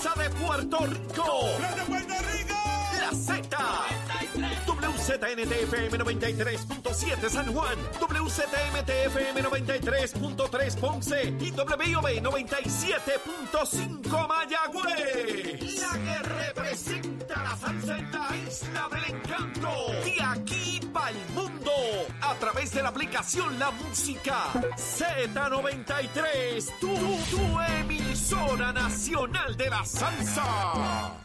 salsa de Puerto Rico. ¡De Puerto Rico! La Z. WZNTFM 93.7 San Juan, WZMTFM 93.3 Ponce y WIOB 97.5 Mayagüez. La que representa la isla del encanto. De aquí para el mundo. A través de la aplicación La Música Z93. Tu, tu emisora nacional de la salsa.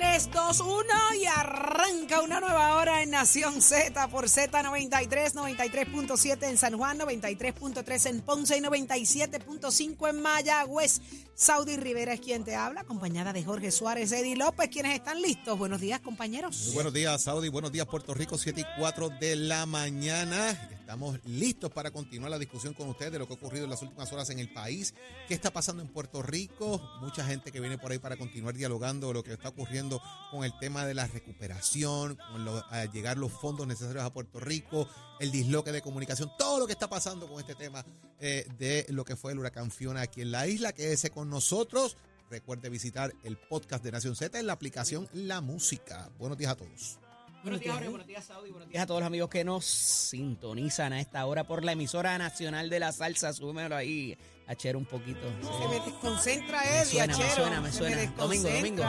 3, 2, 1 y arranca una nueva hora en Nación Z por Z93, 93.7 en San Juan, 93.3 en Ponce y 97.5 en Mayagüez. Saudi Rivera es quien te habla, acompañada de Jorge Suárez, Eddie López, quienes están listos. Buenos días, compañeros. Buenos días, Saudi. Buenos días, Puerto Rico, 7 y 4 de la mañana. Estamos listos para continuar la discusión con ustedes de lo que ha ocurrido en las últimas horas en el país. ¿Qué está pasando en Puerto Rico? Mucha gente que viene por ahí para continuar dialogando lo que está ocurriendo con el tema de la recuperación, con llegar los fondos necesarios a Puerto Rico, el disloque de comunicación, todo lo que está pasando con este tema eh, de lo que fue el huracán Fiona aquí en la isla. Quédese con nosotros. Recuerde visitar el podcast de Nación Z en la aplicación La Música. Buenos días a todos. Buenos días, Jorge. Buenos días, Saudi. Buenos días a todos los amigos que nos sintonizan a esta hora por la emisora nacional de la salsa. Súbemelo ahí, Achero, un poquito. Se me desconcentra, Me suena, me suena, me suena. Domingo, domingo.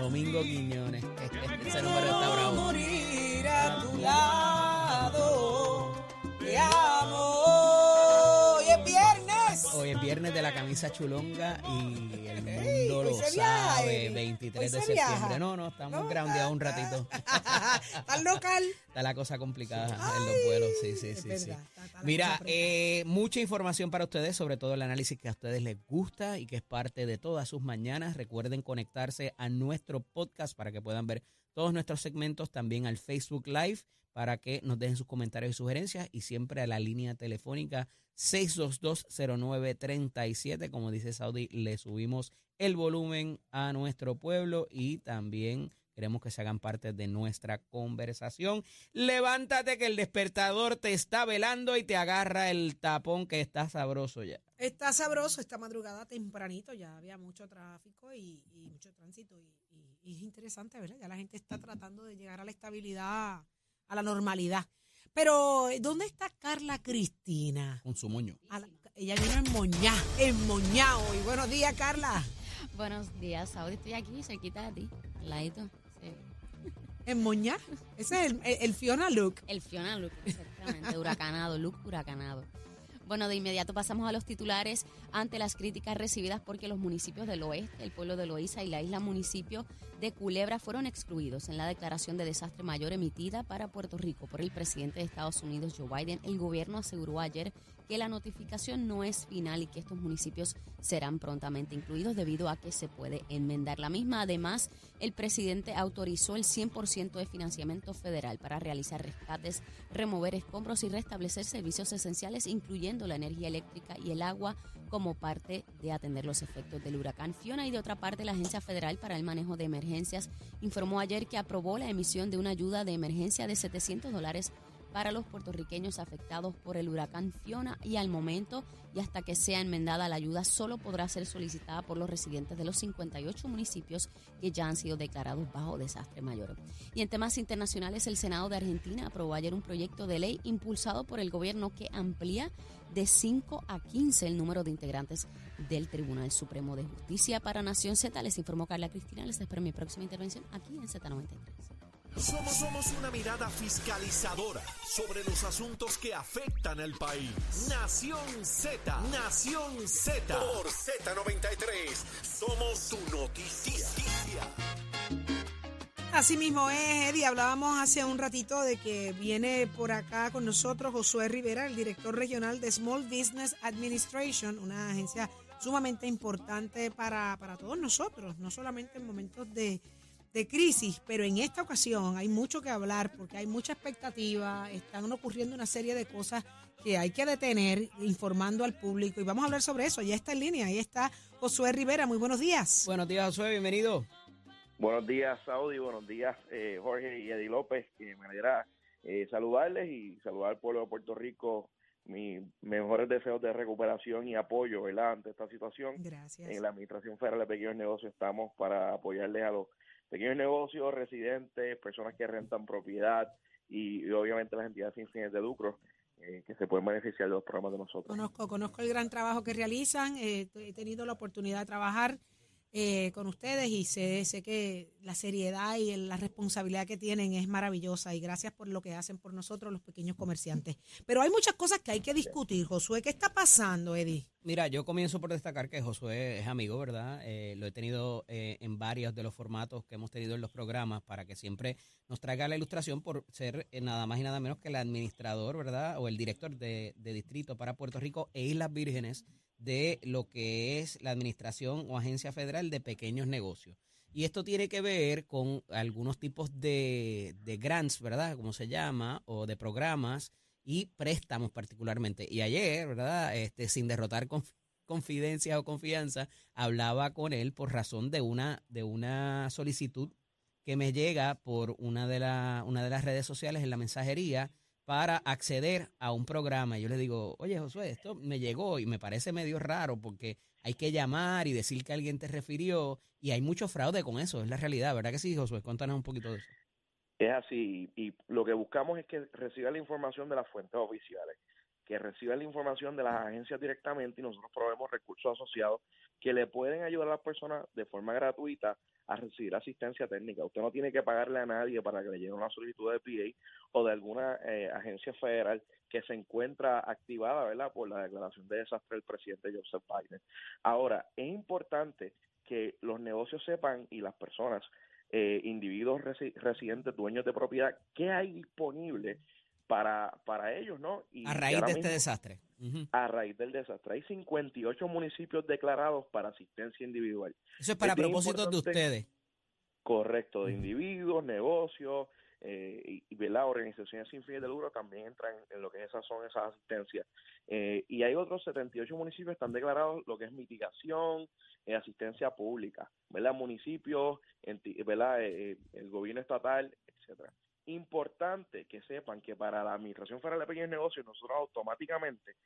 Domingo Quiñones. Este, ese número está bravo. morir a tu lado. Te amo. Viernes. De la camisa chulonga y el mundo Ey, lo viaja, sabe. Eddie. 23 Hoy de se septiembre. viaja. No, no, estamos No, groundeados un ratito. Tan local. Está la cosa complicada en los vuelos, sí, sí, sí. sí. está- está Mira, eh, mucha información para ustedes, sobre todo el análisis que a ustedes les gusta y que es parte de todas sus mañanas. Recuerden conectarse a nuestro podcast para que puedan ver todos nuestros segmentos, también al Facebook Live para que nos dejen sus comentarios y sugerencias y siempre a la línea telefónica 6220937. Como dice Saudi, le subimos el volumen a nuestro pueblo y también queremos que se hagan parte de nuestra conversación. Levántate que el despertador te está velando y te agarra el tapón que está sabroso ya. Está sabroso esta madrugada tempranito, ya había mucho tráfico y, mucho tránsito y, y- y es interesante, ¿verdad? Ya la gente está tratando de llegar a la estabilidad, a la normalidad. Pero, ¿dónde está Carla Cristina? Con su moño. La- ella vino en Moñá, en Moñá hoy. Buenos días, Carla. Buenos días, Saudi. Estoy aquí, cerquita de ti, al ladito. Sí. ¿En Moñá? Ese es el, el- el Fiona Look. El Fiona Luke, exactamente. huracanado, Luke huracanado. Bueno, de inmediato pasamos a los titulares ante las críticas recibidas porque los municipios del oeste, el pueblo de Loíza y la isla municipio de Culebra fueron excluidos en la declaración de desastre mayor emitida para Puerto Rico por el presidente de Estados Unidos, Joe Biden. El gobierno aseguró ayer que la notificación no es final y que estos municipios serán prontamente incluidos debido a que se puede enmendar la misma. Además, el presidente autorizó el 100% de financiamiento federal para realizar rescates, remover escombros y restablecer servicios esenciales, incluyendo la energía eléctrica y el agua, como parte de atender los efectos del huracán Fiona. Y de otra parte, la Agencia Federal para el Manejo de Emergencias informó ayer que aprobó la emisión de una ayuda de emergencia de 700 dólares para los puertorriqueños afectados por el huracán Fiona y al momento y hasta que sea enmendada la ayuda solo podrá ser solicitada por los residentes de los 58 municipios que ya han sido declarados bajo desastre mayor. Y en temas internacionales, el Senado de Argentina aprobó ayer un proyecto de ley impulsado por el gobierno que amplía de 5 a 15 el número de integrantes del Tribunal Supremo de Justicia para Nación Z. Les informó Carla Cristina. Les espero en mi próxima intervención aquí en Z93. Somos, somos una mirada fiscalizadora sobre los asuntos que afectan al país. Nación Z, Nación Z. Por Z93, somos su noticia. Así mismo es, Eddie. Hablábamos hace un ratito de que viene por acá con nosotros Josué Rivera, el director regional de Small Business Administration, una agencia sumamente importante para, para todos nosotros, no solamente en momentos de, de crisis, pero en esta ocasión hay mucho que hablar porque hay mucha expectativa, están ocurriendo una serie de cosas que hay que detener informando al público y vamos a hablar sobre eso. Ya está en línea, ahí está Josué Rivera. Muy buenos días. Buenos días, Josué, bienvenido. Buenos días, Saudi. Buenos días, eh, Jorge y Eddie López. Que me alegra eh, saludarles y saludar al pueblo de Puerto Rico mis mejores deseos de recuperación y apoyo, ¿verdad? Ante esta situación. Gracias. En la Administración Federal de Pequeños Negocios estamos para apoyarles a los pequeños negocios, residentes, personas que rentan propiedad y, obviamente las entidades sin fines de lucro eh, que se pueden beneficiar de los programas de nosotros. Conozco, conozco el gran trabajo que realizan. eh, he tenido la oportunidad de trabajar eh, con ustedes y sé, sé que la seriedad y la responsabilidad que tienen es maravillosa y gracias por lo que hacen por nosotros los pequeños comerciantes. Pero hay muchas cosas que hay que discutir. Josué, ¿qué está pasando, Eddie? Mira, yo comienzo por destacar que Josué es amigo, ¿verdad? Eh, lo he tenido eh, en varios de los formatos que hemos tenido en los programas para que siempre nos traiga la ilustración por ser eh, nada más y nada menos que el administrador, ¿verdad? O el director de distrito para Puerto Rico e Islas Vírgenes de lo que es la administración o agencia federal de pequeños negocios. Y esto tiene que ver con algunos tipos de, de grants, ¿verdad? Como se llama, o de programas y préstamos particularmente. Y ayer, ¿verdad? Este, sin derrotar conf- confidencia o confianza, hablaba con él por razón de una, de una solicitud que me llega por una de, la, una de las redes sociales en la mensajería para acceder a un programa. Y yo le digo, oye Josué, esto me llegó y me parece medio raro porque hay que llamar y decir que alguien te refirió y hay mucho fraude con eso, es la realidad, ¿verdad que sí, Josué? Cuéntanos un poquito de eso. Es así, y lo que buscamos es que reciba la información de las fuentes oficiales, que reciba la información de las agencias directamente y nosotros proveemos recursos asociados que le pueden ayudar a las personas de forma gratuita a recibir asistencia técnica. Usted no tiene que pagarle a nadie para que le llegue una solicitud de PA o de alguna eh, agencia federal que se encuentra activada, ¿verdad?, por la declaración de desastre del presidente Joseph Biden. Ahora, es importante que los negocios sepan y las personas eh, individuos resi- residentes, dueños de propiedad, qué hay disponible para, para ellos, ¿no? Y A raíz de este desastre. A raíz del desastre. Hay 58 municipios declarados para asistencia individual. Eso es para Es propósitos de ustedes. Correcto, de individuos, negocios eh, y, y ¿verdad? organizaciones sin fines de lucro también entran en lo que esas son esas asistencias. Eh, y hay otros 78 municipios que están declarados lo que es mitigación, eh, asistencia pública, ¿verdad? Municipios, ¿verdad? Eh, eh, el gobierno estatal, etcétera. Importante que sepan que para la Administración Federal de Pequeños Negocios nosotros automáticamente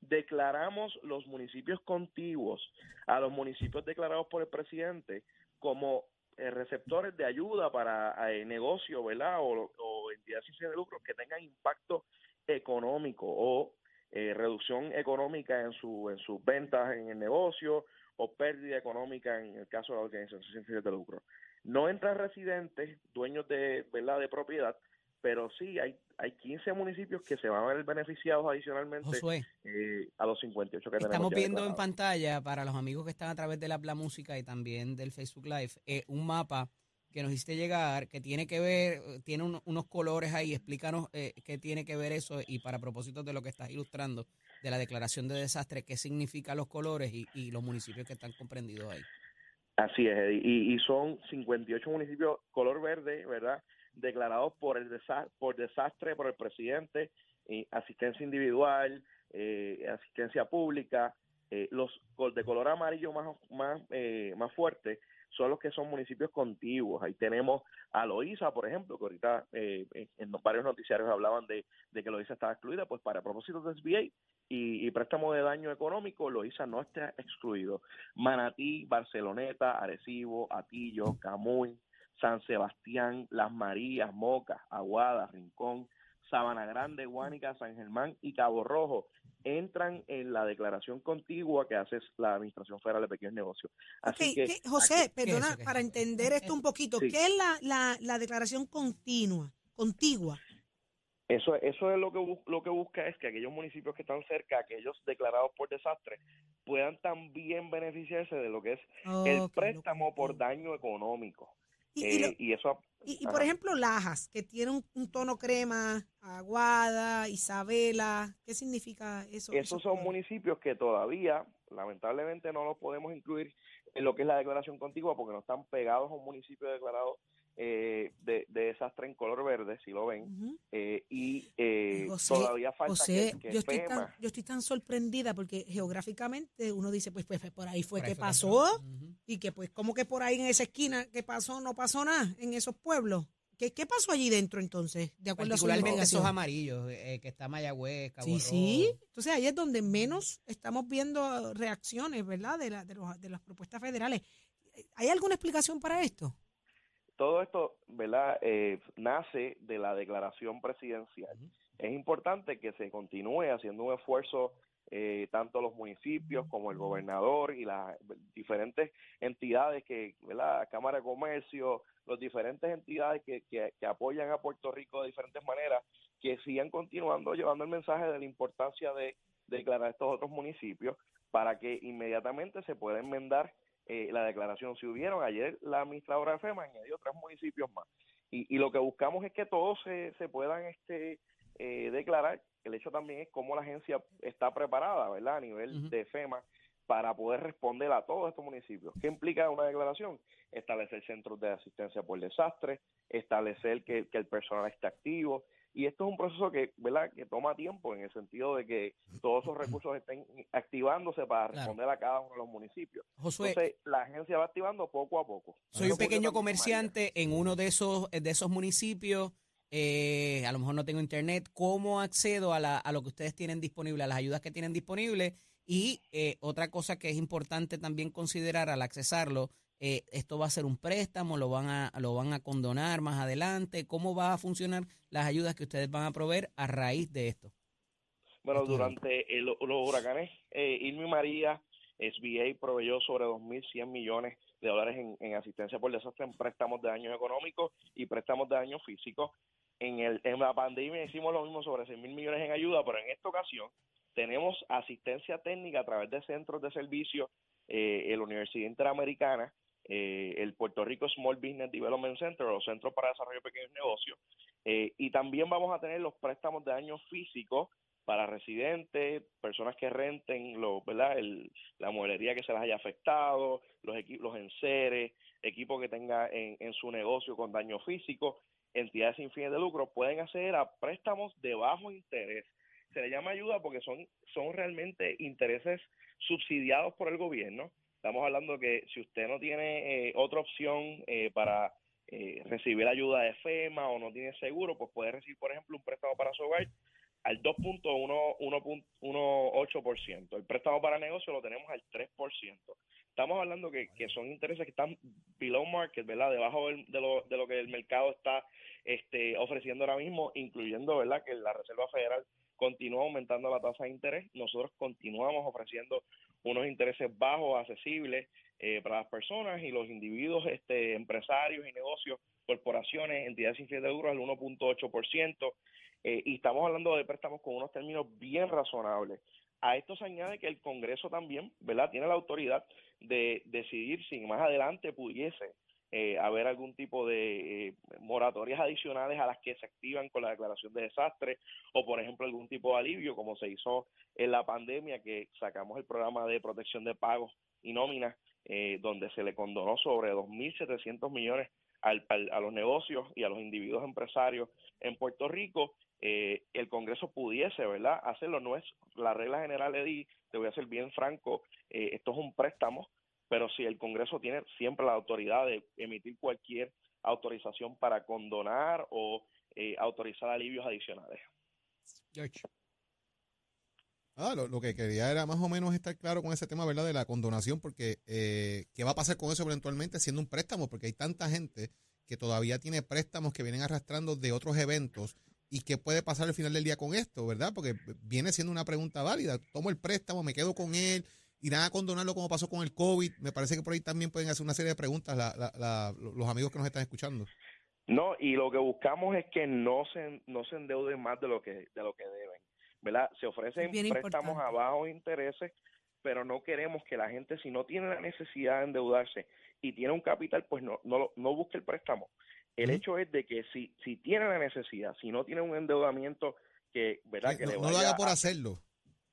declaramos los municipios contiguos a los municipios declarados por el presidente como eh, receptores de ayuda para eh, negocios, ¿verdad? O, o entidades sin de lucro que tengan impacto económico o eh, reducción económica en su en sus ventas en el negocio o pérdida económica en el caso de la organización sin fines de lucro. No entran residentes, dueños de, ¿verdad? de propiedad, pero sí hay hay 15 municipios que se van a ver beneficiados adicionalmente Josué, eh, a los 58 que tenemos estamos viendo en pantalla para los amigos que están a través de la Música y también del Facebook Live eh, un mapa que nos hiciste llegar que tiene que ver, tiene un- unos colores ahí. Explícanos eh, qué tiene que ver eso y para propósito de lo que estás ilustrando de la declaración de desastre, qué significan los colores y, y los municipios que están comprendidos ahí. Así es, Eddie. y, y son 58 municipios color verde, ¿verdad? Declarados por el por desastre por el presidente, asistencia individual, eh, asistencia pública. Eh, los de color amarillo más más eh, más fuerte son los que son municipios contiguos. Ahí tenemos a Loíza, por ejemplo, que ahorita eh, en, varios noticiarios hablaban de, de que Loíza estaba excluida, pues para propósitos de SBA y, y préstamo de daño económico, Loíza no está excluido. Manatí, Barceloneta, Arecibo, Atillo, Camuy, San Sebastián, Las Marías, Moca, Aguada, Rincón, Sabana Grande, Guánica, San Germán y Cabo Rojo entran en la declaración contigua que hace la Administración Federal de Pequeños Negocios. Así que ¿qué- José, ¿qué es perdona, eso? ¿Qué es para entender esto un poquito, Sí. ¿qué es la, la, la declaración continua, contigua? Eso, eso es lo que lo que busca es que aquellos municipios que están cerca, aquellos declarados por desastre, puedan también beneficiarse de lo que es el préstamo por daño económico. Y, y lo- Eh, y eso y- y, ajá. por ejemplo, Lajas, que tiene un, un tono crema, Aguada, Isabela, ¿qué significa eso? esos son municipios que todavía, lamentablemente, no los podemos incluir en lo que es la declaración contigua porque no están pegados a un municipio declarado eh, de, de desastre en color verde, si lo ven, eh, y eh, José, todavía falta José, que, que yo, estoy tan, yo estoy tan sorprendida porque geográficamente uno dice, pues, pues, pues, por ahí fue Por ahí que fue pasó y que pues como que por ahí en esa esquina que pasó, no pasó nada en esos pueblos. ¿Qué, qué pasó allí dentro entonces, de acuerdo a su Particularmente esos amarillos, eh, que está Mayagüez, Cabo Sí, Rojo. sí. Entonces ahí es donde menos estamos viendo reacciones, ¿verdad? De, la- de, los- de las propuestas federales. ¿Hay alguna explicación para esto? Todo esto, ¿verdad? Eh, nace de la declaración presidencial. Es importante que se continúe haciendo un esfuerzo eh, tanto los municipios como el gobernador y las diferentes entidades que, ¿verdad? Cámara de Comercio, las diferentes entidades que, que, que apoyan a Puerto Rico de diferentes maneras, que sigan continuando llevando el mensaje de la importancia de declarar estos otros municipios para que inmediatamente se pueda enmendar eh, la declaración. Si hubieron, ayer la administradora de FEMA añadió tres municipios más. Y, y lo que buscamos es que todos se, se puedan este eh, declarar. El hecho también es cómo la agencia está preparada, ¿verdad? A nivel de FEMA para poder responder a todos estos municipios. ¿Qué implica una declaración? Establecer centros de asistencia por desastre, establecer que, que el personal esté activo. Y esto es un proceso que, ¿verdad? que toma tiempo en el sentido de que todos esos recursos estén activándose para Claro. responder a cada uno de los municipios. Josué, Entonces, la agencia va activando poco a poco. soy Eso un pequeño comerciante en uno de esos, de esos municipios. eh, a lo mejor no tengo internet. ¿Cómo accedo a, la- a lo que ustedes tienen disponible, a las ayudas que tienen disponibles? Y eh, otra cosa que es importante también considerar al accesarlo, eh, esto va a ser un préstamo, lo van a lo van a condonar más adelante. ¿Cómo va a funcionar las ayudas que ustedes van a proveer a raíz de esto? Bueno, Esto durante el- los huracanes eh, Irma y María, SBA proveyó sobre 2.100 millones de dólares en, en asistencia por desastre en préstamos de daños económicos y préstamos de daños físicos. En, el, en la pandemia hicimos lo mismo sobre 6 mil millones en ayuda, pero en esta ocasión tenemos asistencia técnica a través de centros de servicio, eh, la Universidad Interamericana, eh, el Puerto Rico Small Business Development Center, los Centros para Desarrollo de Pequeños Negocios, eh, y también vamos a tener los préstamos de daños físicos para residentes, personas que renten, lo, ¿verdad? El, la mueblería que se les haya afectado, los equipos, los enseres, equipos que tenga en, en su negocio con daño físico, entidades sin fines de lucro, pueden acceder a préstamos de bajo interés. Se le llama ayuda porque son, son realmente intereses subsidiados por el gobierno. Estamos hablando que si usted no tiene eh, otra opción eh, para eh, recibir ayuda de FEMA o no tiene seguro, pues puede recibir, por ejemplo, un préstamo para su hogar al 2.18%. El préstamo para negocio lo tenemos al 3%. Estamos hablando que, que son intereses que están below market, ¿verdad? Debajo de lo, de lo que el mercado está este, ofreciendo ahora mismo, incluyendo, ¿verdad? Que la Reserva Federal continúa aumentando la tasa de interés. Nosotros continuamos ofreciendo unos intereses bajos, accesibles eh, para las personas y los individuos, este, empresarios y negocios, corporaciones, entidades sin fines de lucro al 1.8%. Eh, y estamos hablando de préstamos con unos términos bien razonables. A esto se añade que el Congreso también, ¿verdad?, tiene la autoridad de decidir si más adelante pudiese eh, haber algún tipo de eh, moratorias adicionales a las que se activan con la declaración de desastre o, por ejemplo, algún tipo de alivio, como se hizo en la pandemia, que sacamos el programa de protección de pagos y nóminas, eh, donde se le condonó sobre 2.700 millones al- al- a los negocios y a los individuos empresarios en Puerto Rico, eh, el Congreso pudiese, ¿verdad?, hacerlo. No es la regla general, Eddie, te voy a ser bien franco, eh, esto es un préstamo, pero si el Congreso tiene siempre la autoridad de emitir cualquier autorización para condonar o eh, autorizar alivios adicionales. Ah, lo, lo que quería era más o menos estar claro con ese tema, ¿verdad? De la condonación, porque eh, ¿qué va a pasar con eso eventualmente siendo un préstamo? Porque hay tanta gente que todavía tiene préstamos que vienen arrastrando de otros eventos y qué puede pasar al final del día con esto, ¿verdad? Porque viene siendo una pregunta válida. Tomo el préstamo, me quedo con él, irán a condonarlo como pasó con el COVID. Me parece que por ahí también pueden hacer una serie de preguntas la- la- la- los amigos que nos están escuchando. No, y lo que buscamos es que no se no se endeuden más de lo que de lo que deben, ¿verdad? Se ofrecen préstamos a bajos intereses, pero no queremos que la gente si no tiene la necesidad de endeudarse y tiene un capital, pues no no lo- no busque el préstamo. El hecho es de que si si tiene la necesidad, si no tiene un endeudamiento que, ¿verdad? Que no, le no lo vaya haga por a- hacerlo.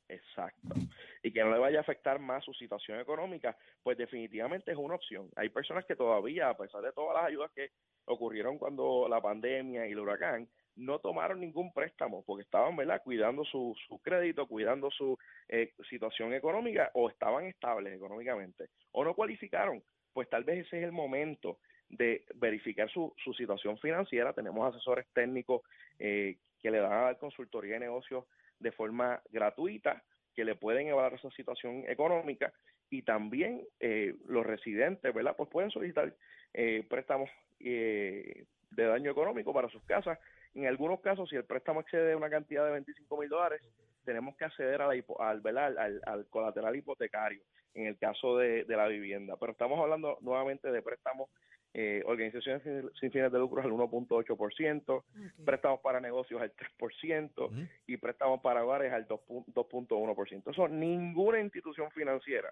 Exacto. Y que no le vaya a afectar más su situación económica, pues definitivamente es una opción. Hay personas que todavía, a pesar de todas las ayudas que ocurrieron cuando la pandemia y el huracán, no tomaron ningún préstamo porque estaban, ¿verdad?, cuidando su, su crédito, cuidando su eh, situación económica o estaban estables económicamente o no cualificaron. Pues tal vez ese es el momento de verificar su, su situación financiera. Tenemos asesores técnicos eh, que le dan a dar consultoría de negocios de forma gratuita, que le pueden evaluar esa situación económica y también eh, los residentes, ¿verdad? Pues pueden solicitar eh, préstamos eh, de daño económico para sus casas. En algunos casos, si el préstamo excede una cantidad de 25 mil dólares, tenemos que acceder a la al, al, al, colateral hipotecario en el caso de la vivienda. Pero estamos hablando nuevamente de préstamos eh, organizaciones sin, fines de lucro al 1.8%, préstamos para negocios al 3% y préstamos para hogares al 2.1%. Eso ninguna institución financiera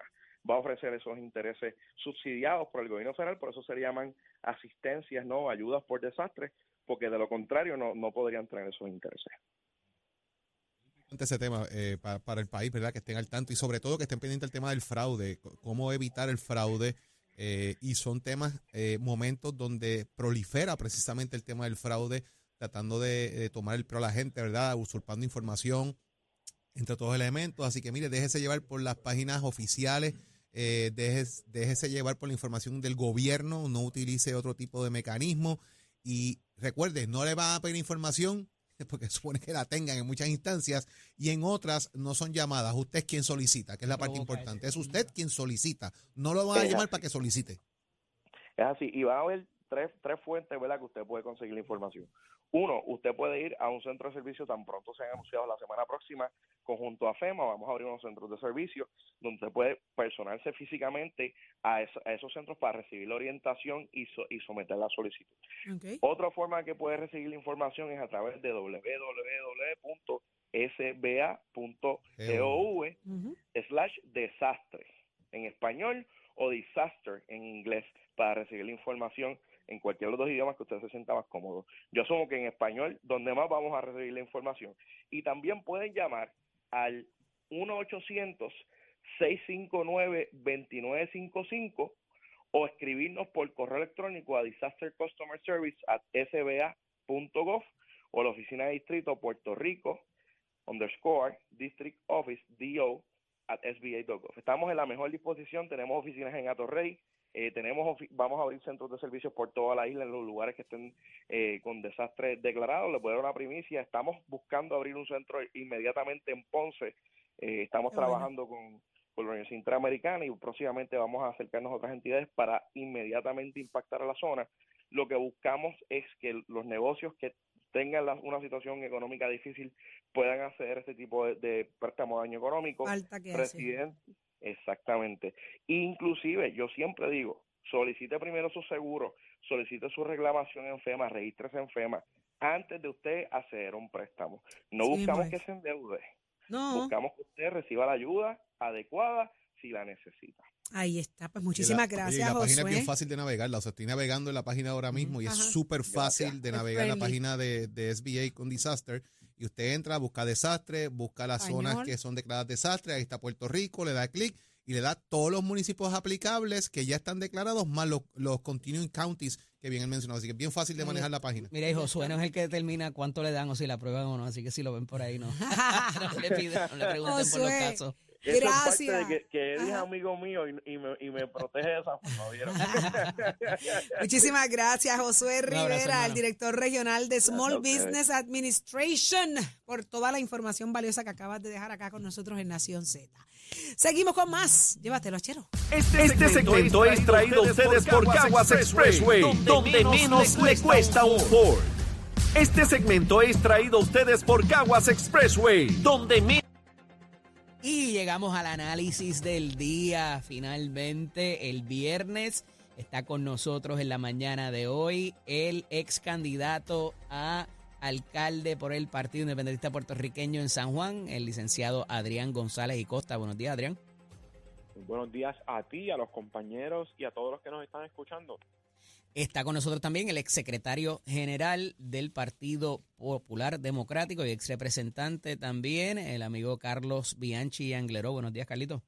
va a ofrecer esos intereses subsidiados por el gobierno federal, por eso se llaman asistencias, no ayudas por desastre, porque de lo contrario no, no podrían traer esos intereses ese tema eh, para, el país, ¿verdad? Que estén al tanto y sobre todo que estén pendientes del tema del fraude, cómo evitar el fraude, eh, y son temas, eh, momentos donde prolifera precisamente el tema del fraude, tratando de, tomar el pro a la gente, ¿verdad? Usurpando información entre todos los elementos. Así que mire, déjese llevar por las páginas oficiales, eh, déjese, llevar por la información del gobierno, no utilice otro tipo de mecanismo. Y recuerde, no le va a pedir información porque supone que la tengan en muchas instancias y en otras no son llamadas. Usted es quien solicita, que es la parte importante. Es usted quien solicita. No lo van a llamar para que solicite. Es así. Y va a haber tres, tres fuentes, ¿verdad?, que usted puede conseguir la información. Uno, usted puede ir a un centro de servicio tan pronto se han anunciado la semana próxima, conjunto a FEMA, vamos a abrir unos centros de servicio donde usted puede personarse físicamente a, esos centros para recibir la orientación y, y someter la solicitud. Otra forma que puede recibir la información es a través de www.sba.gov slash desastre en español o disaster en inglés para recibir la información en cualquiera de los dos idiomas que usted se sienta más cómodo. Yo asumo que en español, donde más vamos a recibir la información. Y también pueden llamar al 1-800-659-2955 o escribirnos por correo electrónico a disaster customer service at sba.gov o la oficina de distrito Puerto Rico underscore district office do at sba.gov. Estamos en la mejor disposición, tenemos oficinas en Atorrey, eh, tenemos vamos a abrir centros de servicios por toda la isla en los lugares que estén eh, con desastres declarados. Les voy a dar una primicia. Estamos buscando abrir un centro inmediatamente en Ponce. Eh, estamos trabajando con, con la Universidad Interamericana y próximamente vamos a acercarnos a otras entidades para inmediatamente impactar a la zona. Lo que buscamos es que los negocios que tengan una situación económica difícil puedan acceder a este tipo de, de préstamo de daño económico. Falta que Exactamente. Inclusive, yo siempre digo, solicite primero su seguro, solicite su reclamación en FEMA, regístrese en FEMA, antes de usted hacer un préstamo. No buscamos que se endeude. No. Buscamos que usted reciba la ayuda adecuada si la necesita. Ahí está, pues muchísimas gracias. la página es bien fácil de navegar, o sea, estoy navegando en la página ahora mismo y es súper fácil de navegar en la página de, de SBA con Disaster y usted entra, busca desastre, busca las zonas que son declaradas desastre, ahí está Puerto Rico, le da clic y le da todos los municipios aplicables que ya están declarados, más los, los continuing counties que bien él mencionó. Así que es bien fácil de manejar la página. Mira, y Josué no es el que determina cuánto le dan o si la prueban o no, así que si lo ven por ahí, no, no le piden, no le pregunten por los casos. Gracias. que, que es amigo mío y, me, y me protege de esa forma, Muchísimas gracias, Josué Rivera, el director regional de Small Business Administration, por toda la información valiosa que acabas de dejar acá con nosotros en Nación Z. Seguimos con más. Llévatelo, chero. Este, este segmento es traído a ustedes por Caguas Expressway, donde menos le cuesta un Ford. Este segmento es traído a ustedes por Caguas Expressway, donde menos llegamos al análisis del día. Finalmente, el viernes está con nosotros en la mañana de hoy el ex candidato a alcalde por el Partido Independentista Puertorriqueño en San Juan, el licenciado Adrián González y Costa. Buenos días, Adrián. Buenos días a ti, a los compañeros y a todos los que nos están escuchando. Está con nosotros también el exsecretario general del Partido Popular Democrático y ex representante también, el amigo Carlos Bianchi Angleró. Buenos días, Carlito.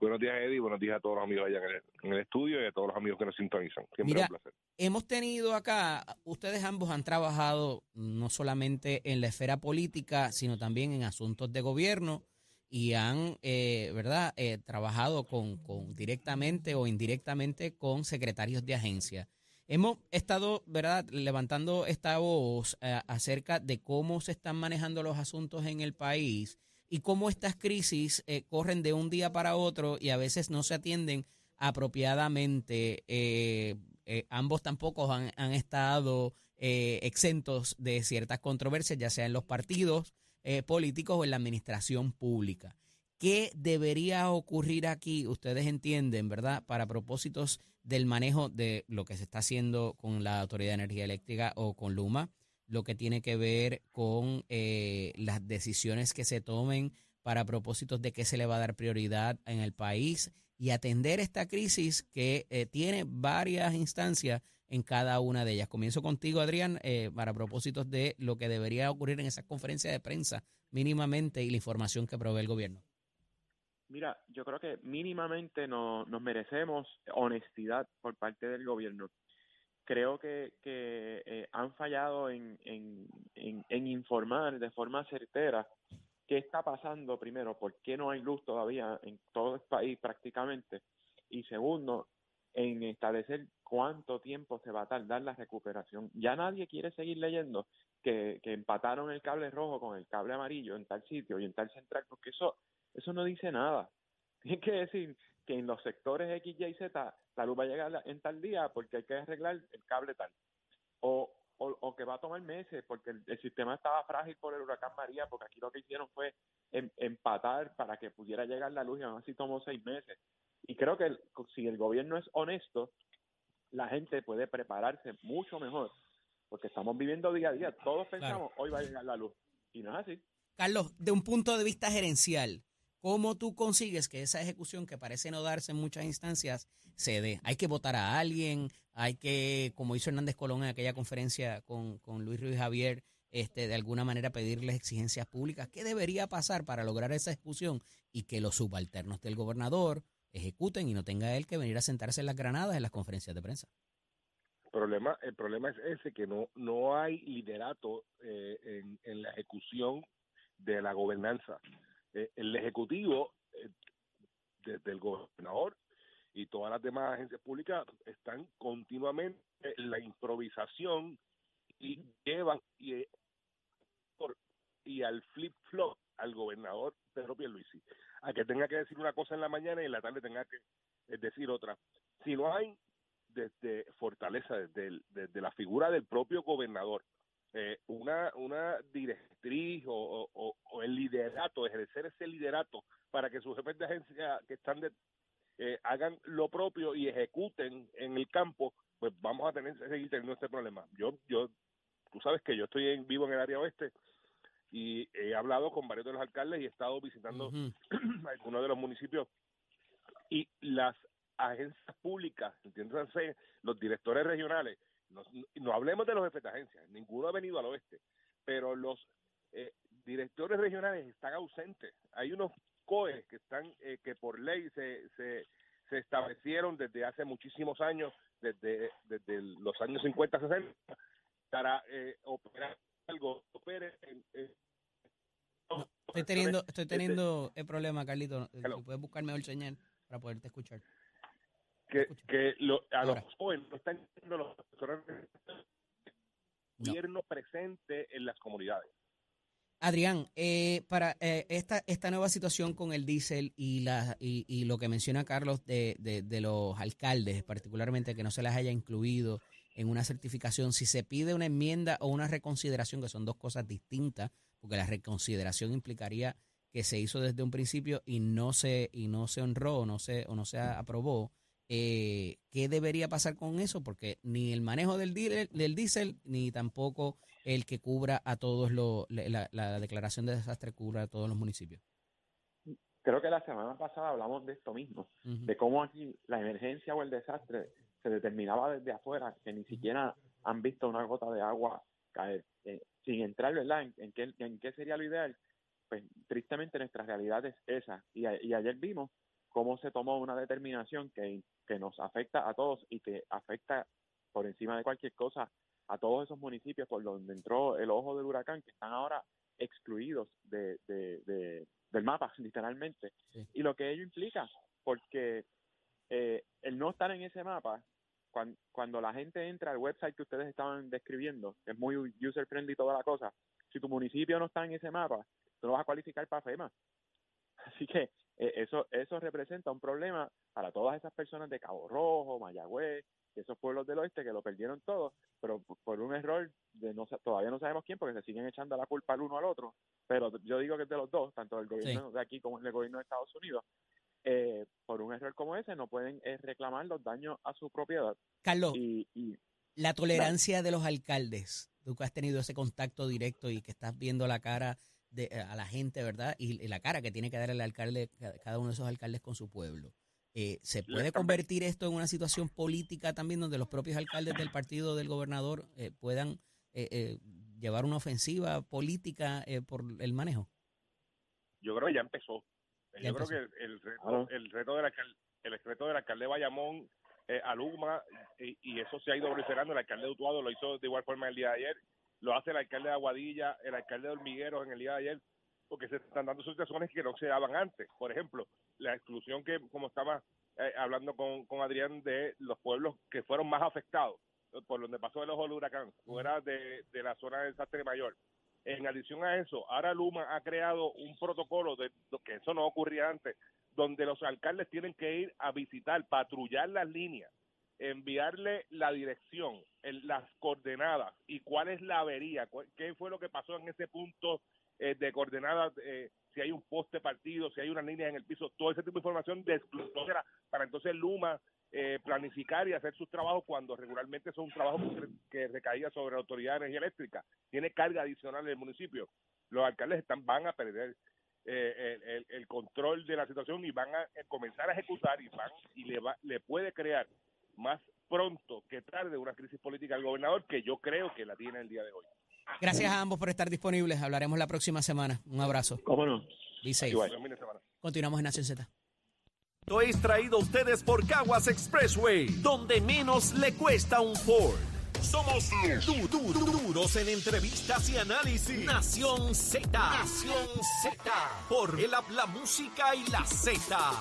Buenos días, Eddie. Buenos días a todos los amigos allá en el, estudio y a todos los amigos que nos sintonizan. Siempre Mira, un placer. Hemos tenido acá, ustedes ambos han trabajado no solamente en la esfera política, sino también en asuntos de gobierno y han, eh, ¿verdad?, eh, trabajado con, con, directamente o indirectamente con secretarios de agencia. Hemos estado, ¿verdad?, levantando esta voz eh, acerca de cómo se están manejando los asuntos en el país y cómo estas crisis eh, corren de un día para otro y a veces no se atienden apropiadamente. Eh, ambos tampoco han, han estado exentos de ciertas controversias, ya sea en los partidos políticos o en la administración pública. ¿Qué debería ocurrir aquí? Ustedes entienden, ¿verdad? Para propósitos del manejo de lo que se está haciendo con la Autoridad de Energía Eléctrica o con Luma, lo que tiene que ver con eh, las decisiones que se tomen para propósitos de qué se le va a dar prioridad en el país y atender esta crisis que eh, tiene varias instancias en cada una de ellas. Comienzo contigo, Adrián, eh, para propósitos de lo que debería ocurrir en esa conferencia de prensa mínimamente y la información que provee el gobierno. Mira, yo creo que mínimamente nos merecemos honestidad por parte del gobierno. Creo que, eh, han fallado en, en, informar de forma certera qué está pasando, primero, por qué no hay luz todavía en todo el país prácticamente, y segundo, en establecer cuánto tiempo se va a tardar la recuperación. Ya nadie quiere seguir leyendo que, que empataron el cable rojo con el cable amarillo en tal sitio y en tal central, porque eso eso no dice nada. Tiene que decir que en los sectores X, Y, Z la luz va a llegar en tal día porque hay que arreglar el cable tal. O, o, que va a tomar meses porque el, sistema estaba frágil por el huracán María, porque aquí lo que hicieron fue em, empatar para que pudiera llegar la luz y aún así tomó seis meses. Y creo que si el gobierno es honesto, la gente puede prepararse mucho mejor, porque estamos viviendo día a día. Todos pensamos, hoy va a llegar la luz. Y no es así. Carlos, de un punto de vista gerencial, ¿Cómo tú consigues que esa ejecución que parece no darse en muchas instancias se dé? Hay que votar a alguien, hay que, como hizo Hernández Colón en aquella conferencia con, con Luis Ruiz Javier, este, de alguna manera pedirles exigencias públicas. ¿Qué debería pasar para lograr esa ejecución y que los subalternos del gobernador ejecuten y no tenga él que venir a sentarse en las granadas en las conferencias de prensa? El problema, el problema es ese, que no, no hay liderato eh, en, la ejecución de la gobernanza. Eh, el Ejecutivo, eh, desde el gobernador y todas las demás agencias públicas, están continuamente en la improvisación y llevan y, y al flip-flop al gobernador Pedro Pierluisi, a que tenga que decir una cosa en la mañana y en la tarde tenga que decir otra. Si no hay desde fortaleza, desde, desde la figura del propio gobernador, eh, una, una directriz o, o, el liderato, ejercer ese liderato para que sus jefes de agencia que están de, eh, hagan lo propio y ejecuten en el campo, pues vamos a tener seguir teniendo este problema. Yo, yo, tú sabes que yo estoy en, vivo en el área oeste y he hablado con varios de los alcaldes y he estado visitando algunos de los municipios y las agencias públicas, entiéndanse, los directores regionales, no, hablemos de los jefes de agencia, ninguno ha venido al oeste, pero los eh, directores regionales están ausentes. Hay unos COE que están eh, que por ley se, se, se, establecieron desde hace muchísimos años, desde, desde los años 50, 60, para eh, operar algo. estoy teniendo, estoy este teniendo el problema, Carlito. puedes buscarme el señal para poderte escuchar que, que lo, a los jóvenes no están teniendo los gobierno presente en las comunidades. Adrián, eh, para eh, esta, esta nueva situación con el diésel y, la, y, y lo que menciona Carlos de, de, de, los alcaldes, particularmente que no se les haya incluido en una certificación, si se pide una enmienda o una reconsideración, que son dos cosas distintas, porque la reconsideración implicaría que se hizo desde un principio y no se, y no se honró o no se, o no se aprobó, eh, ¿Qué debería pasar con eso? Porque ni el manejo del, del diésel, ni tampoco el que cubra a todos los, la, declaración de desastre cubra a todos los municipios. Creo que la semana pasada hablamos de esto mismo, de cómo aquí la emergencia o el desastre se determinaba desde afuera, que ni siquiera han visto una gota de agua caer. Eh, sin entrar, ¿verdad?, en, qué, en qué sería lo ideal, pues tristemente nuestra realidad es esa. Y, y ayer vimos cómo se tomó una determinación que, que nos afecta a todos y que afecta por encima de cualquier cosa a todos esos municipios por donde entró el ojo del huracán que están ahora excluidos de, de, del mapa, literalmente. Y lo que ello implica, porque eh, el no estar en ese mapa cuando, cuando la gente entra al website que ustedes estaban describiendo, que es muy user friendly toda la cosa, si tu municipio no está en ese mapa, tú no vas a cualificar para FEMA. Así que eh, eso eso representa un problema para todas esas personas de Cabo Rojo, Mayagüez, esos pueblos del oeste que lo perdieron todo, pero por un error de no todavía no sabemos quién, porque se siguen echando la culpa al uno al otro, pero yo digo que es de los dos, tanto del gobierno de aquí como del gobierno de Estados Unidos, eh, por un error como ese no pueden eh, reclamar los daños a su propiedad Carlos, y, y la tolerancia de los alcaldes, tú que has tenido ese contacto directo y que estás viendo la cara de, eh, a la gente, ¿verdad? Y, y la cara que tiene que dar el alcalde, ca- cada uno de esos alcaldes con su pueblo. Eh, ¿Se puede convertir esto en una situación política también donde los propios alcaldes del partido del gobernador eh, puedan eh, eh, llevar una ofensiva política eh, por el manejo? yo creo que ya empezó. Yo creo que el, el reto, el reto del alcalde, el reto del alcalde de Bayamón eh, a Luma, y, y eso se ha ido proliferando. El alcalde de Utuado lo hizo de igual forma el día de ayer, lo hace el alcalde de Aguadilla, el alcalde de Hormigueros en el día de ayer, porque se están dando situaciones que no se daban antes. Por ejemplo, la exclusión que, como estaba eh, hablando con, con Adrián, de los pueblos que fueron más afectados eh, por donde pasó el ojo del huracán, fuera de, de la zona del desastre mayor. En adición a eso, ahora Luma ha creado un protocolo de que eso no ocurría antes, donde los alcaldes tienen que ir a visitar, patrullar las líneas, enviarle la dirección, el- las coordenadas y cuál es la avería, cu- qué fue lo que pasó en ese punto eh, de coordenadas, eh, si hay un poste partido, si hay una línea en el piso, todo ese tipo de información de para entonces Luma eh, planificar y hacer sus trabajos cuando regularmente son trabajos que, que recaía sobre la Autoridad de Energía Eléctrica. Tiene carga adicional en el municipio. Los alcaldes están van a perder eh, el, el- el control de la situación y van a eh, comenzar a ejecutar y van y le va, le puede crear más pronto que tarde una crisis política al gobernador que yo creo que la tiene el día de hoy. Gracias a ambos por estar disponibles. Hablaremos la próxima semana. Un abrazo. ¿Cómo no? Be safe. Continuamos en Nación Z. Es traído a ustedes por Caguas Expressway, donde menos le cuesta un Ford. Somos du- du- du- duros en entrevistas y análisis. Nación Z. Nación Z. Por el la música y la Z.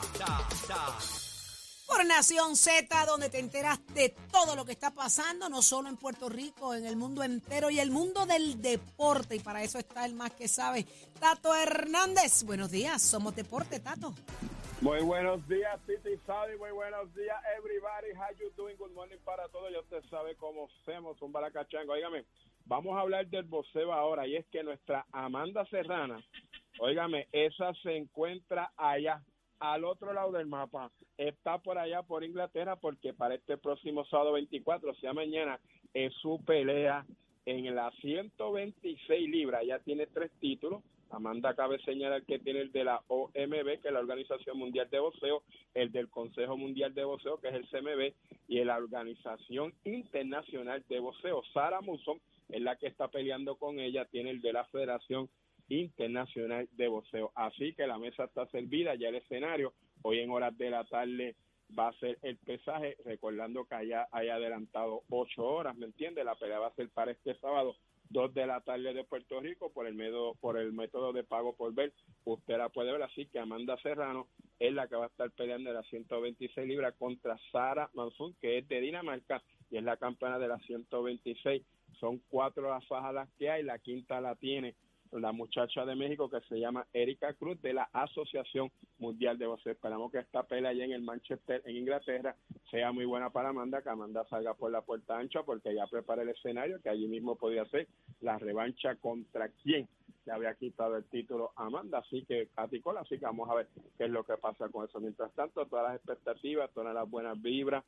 Por Nación Z, donde te enteras de todo lo que está pasando, no solo en Puerto Rico, en el mundo entero y el mundo del deporte. Y para eso está el más que sabe, Tato Hernández. Buenos días, somos Deporte, Tato. Muy buenos días, Titi Saudi. Muy buenos días, everybody. How you doing? Good morning para todos. Ya usted sabe cómo hacemos un balacachango. Óigame, vamos a hablar del boxeo ahora. Y es que nuestra Amanda Serrana, óigame, esa se encuentra allá, al otro lado del mapa. Está por allá, por Inglaterra, porque para este próximo sábado 24, o sea, mañana, es su pelea en las 126 libras. Ya tiene tres títulos. Amanda cabe señalar que tiene el de la OMB, que es la Organización Mundial de Boxeo, el del Consejo Mundial de Boxeo, que es el CMB, y la Organización Internacional de Boxeo. Sara Muson es la que está peleando con ella, tiene el de la Federación Internacional de Boxeo. Así que la mesa está servida, ya el escenario, hoy en horas de la tarde va a ser el pesaje, recordando que allá hay adelantado ocho horas, ¿me entiende? La pelea va a ser para este sábado, dos de la tarde de Puerto Rico, por el método, por el método de pago por ver. Usted la puede ver así que Amanda Serrano es la que va a estar peleando en las 126 libras contra Sara Manson, que es de Dinamarca y es la campeona de las 126. Son cuatro las fajas que hay, la quinta la tiene la muchacha de México que se llama Erika Cruz de la Asociación Mundial de Boxeo. Esperamos que esta pelea allá en el Manchester, en Inglaterra, sea muy buena para Amanda, que Amanda salga por la puerta ancha porque ya prepara el escenario, que allí mismo podría ser la revancha contra quien le había quitado el título a Amanda. Así que, Caticola, así que vamos a ver qué es lo que pasa con eso. Mientras tanto, todas las expectativas, todas las buenas vibras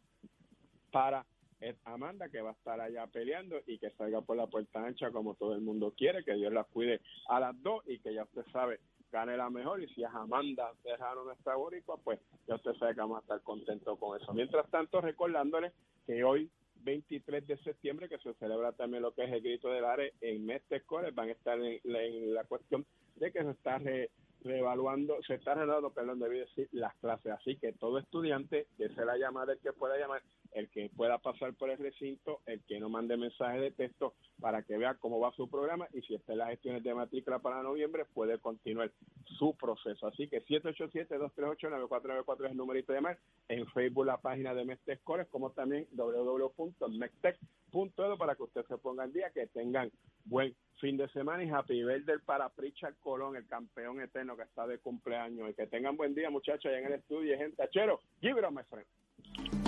para es Amanda que va a estar allá peleando y que salga por la puerta ancha como todo el mundo quiere, que Dios la cuide a las dos y que ya usted sabe gane la mejor y si es Amanda Serrano nuestra boricua, pues ya usted sabe que vamos a estar contentos con eso. Mientras tanto, recordándole que hoy 23 de septiembre, que se celebra también lo que es el grito del área en Mestre College, van a estar en la, cuestión de que se está re- reevaluando, se está renovando, perdón, debí decir, las clases. Así que todo estudiante, que se la llamada el que pueda llamar, el que pueda pasar por el recinto, el que no mande mensaje de texto para que vea cómo va su programa y si está en las gestiones de matrícula para noviembre, puede continuar su proceso. Así que 787-238-9494 es el numerito de más. En Facebook la página de Mestec Cores, como también www.mestec.edu para que usted se ponga en día, que tengan buen fin de semana y happy birthday para Pritchard Colón, el campeón eterno que está de cumpleaños. Y que tengan buen día, muchachos, allá en el estudio. Gente, achero, give it.